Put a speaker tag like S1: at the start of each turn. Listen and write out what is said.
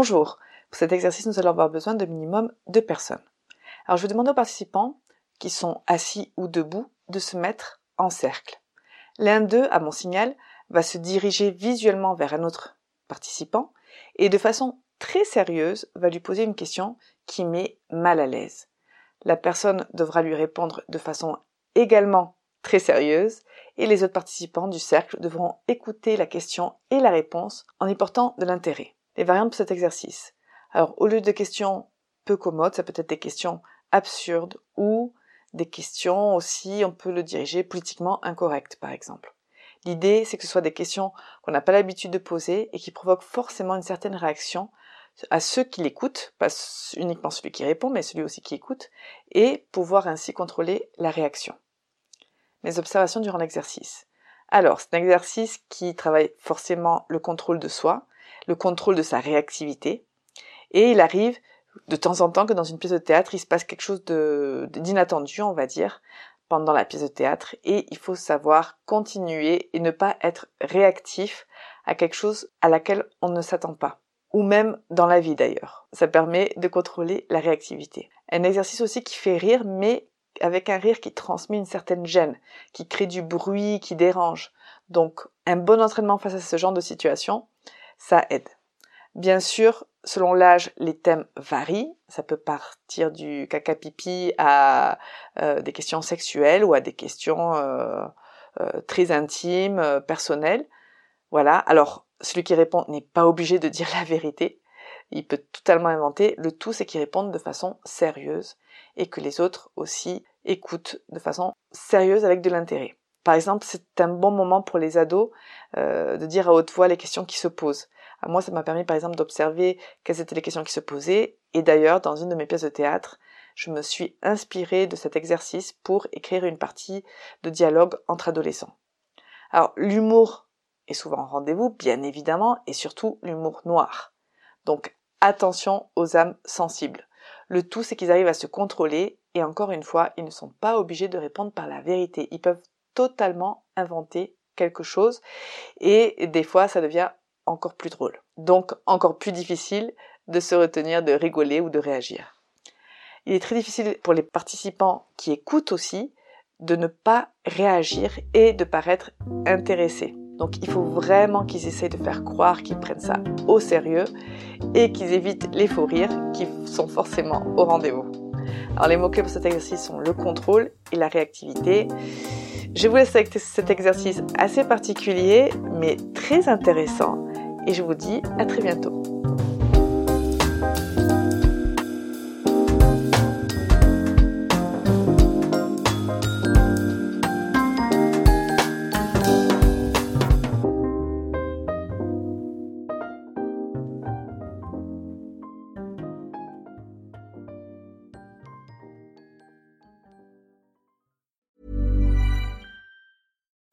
S1: Bonjour. Pour cet exercice, nous allons avoir besoin de minimum deux personnes. Alors, je vais demander aux participants, qui sont assis ou debout, de se mettre en cercle. L'un d'eux, à mon signal, va se diriger visuellement vers un autre participant et de façon très sérieuse va lui poser une question qui met mal à l'aise. La personne devra lui répondre de façon également très sérieuse et les autres participants du cercle devront écouter la question et la réponse en y portant de l'intérêt les variantes de cet exercice. Alors, au lieu de questions peu commodes, ça peut être des questions absurdes ou des questions aussi, on peut le diriger politiquement incorrectes, par exemple. L'idée, c'est que ce soit des questions qu'on n'a pas l'habitude de poser et qui provoquent forcément une certaine réaction à ceux qui l'écoutent, pas uniquement celui qui répond, mais celui aussi qui écoute, et pouvoir ainsi contrôler la réaction. Mes observations durant l'exercice. Alors, c'est un exercice qui travaille forcément le contrôle de soi, le contrôle de sa réactivité. Et il arrive de temps en temps que dans une pièce de théâtre, il se passe quelque chose d'inattendu, on va dire, pendant la pièce de théâtre. Et il faut savoir continuer et ne pas être réactif à quelque chose à laquelle on ne s'attend pas. Ou même dans la vie d'ailleurs. Ça permet de contrôler la réactivité. Un exercice aussi qui fait rire, mais avec un rire qui transmet une certaine gêne, qui crée du bruit, qui dérange. Donc, un bon entraînement face à ce genre de situation, ça aide. Bien sûr, selon l'âge, les thèmes varient. Ça peut partir du caca pipi à euh, des questions sexuelles ou à des questions euh, euh, très intimes, personnelles. Voilà. Alors, celui qui répond n'est pas obligé de dire la vérité. Il peut totalement inventer. Le tout, c'est qu'il réponde de façon sérieuse et que les autres aussi écoutent de façon sérieuse avec de l'intérêt. Par exemple, c'est un bon moment pour les ados euh, de dire à haute voix les questions qui se posent. À moi, ça m'a permis par exemple d'observer quelles étaient les questions qui se posaient. Et d'ailleurs, dans une de mes pièces de théâtre, je me suis inspirée de cet exercice pour écrire une partie de dialogue entre adolescents. Alors, l'humour est souvent en rendez-vous, bien évidemment, et surtout l'humour noir. Donc, attention aux âmes sensibles. Le tout, c'est qu'ils arrivent à se contrôler, et encore une fois, ils ne sont pas obligés de répondre par la vérité. Ils peuvent totalement inventer quelque chose et des fois ça devient encore plus drôle. Donc encore plus difficile de se retenir de rigoler ou de réagir. Il est très difficile pour les participants qui écoutent aussi de ne pas réagir et de paraître intéressés. Donc il faut vraiment qu'ils essayent de faire croire qu'ils prennent ça au sérieux et qu'ils évitent les faux rires qui sont forcément au rendez-vous. Alors les mots-clés pour cet exercice sont le contrôle et la réactivité. Je vous laisse avec cet exercice assez particulier mais très intéressant et je vous dis à très bientôt.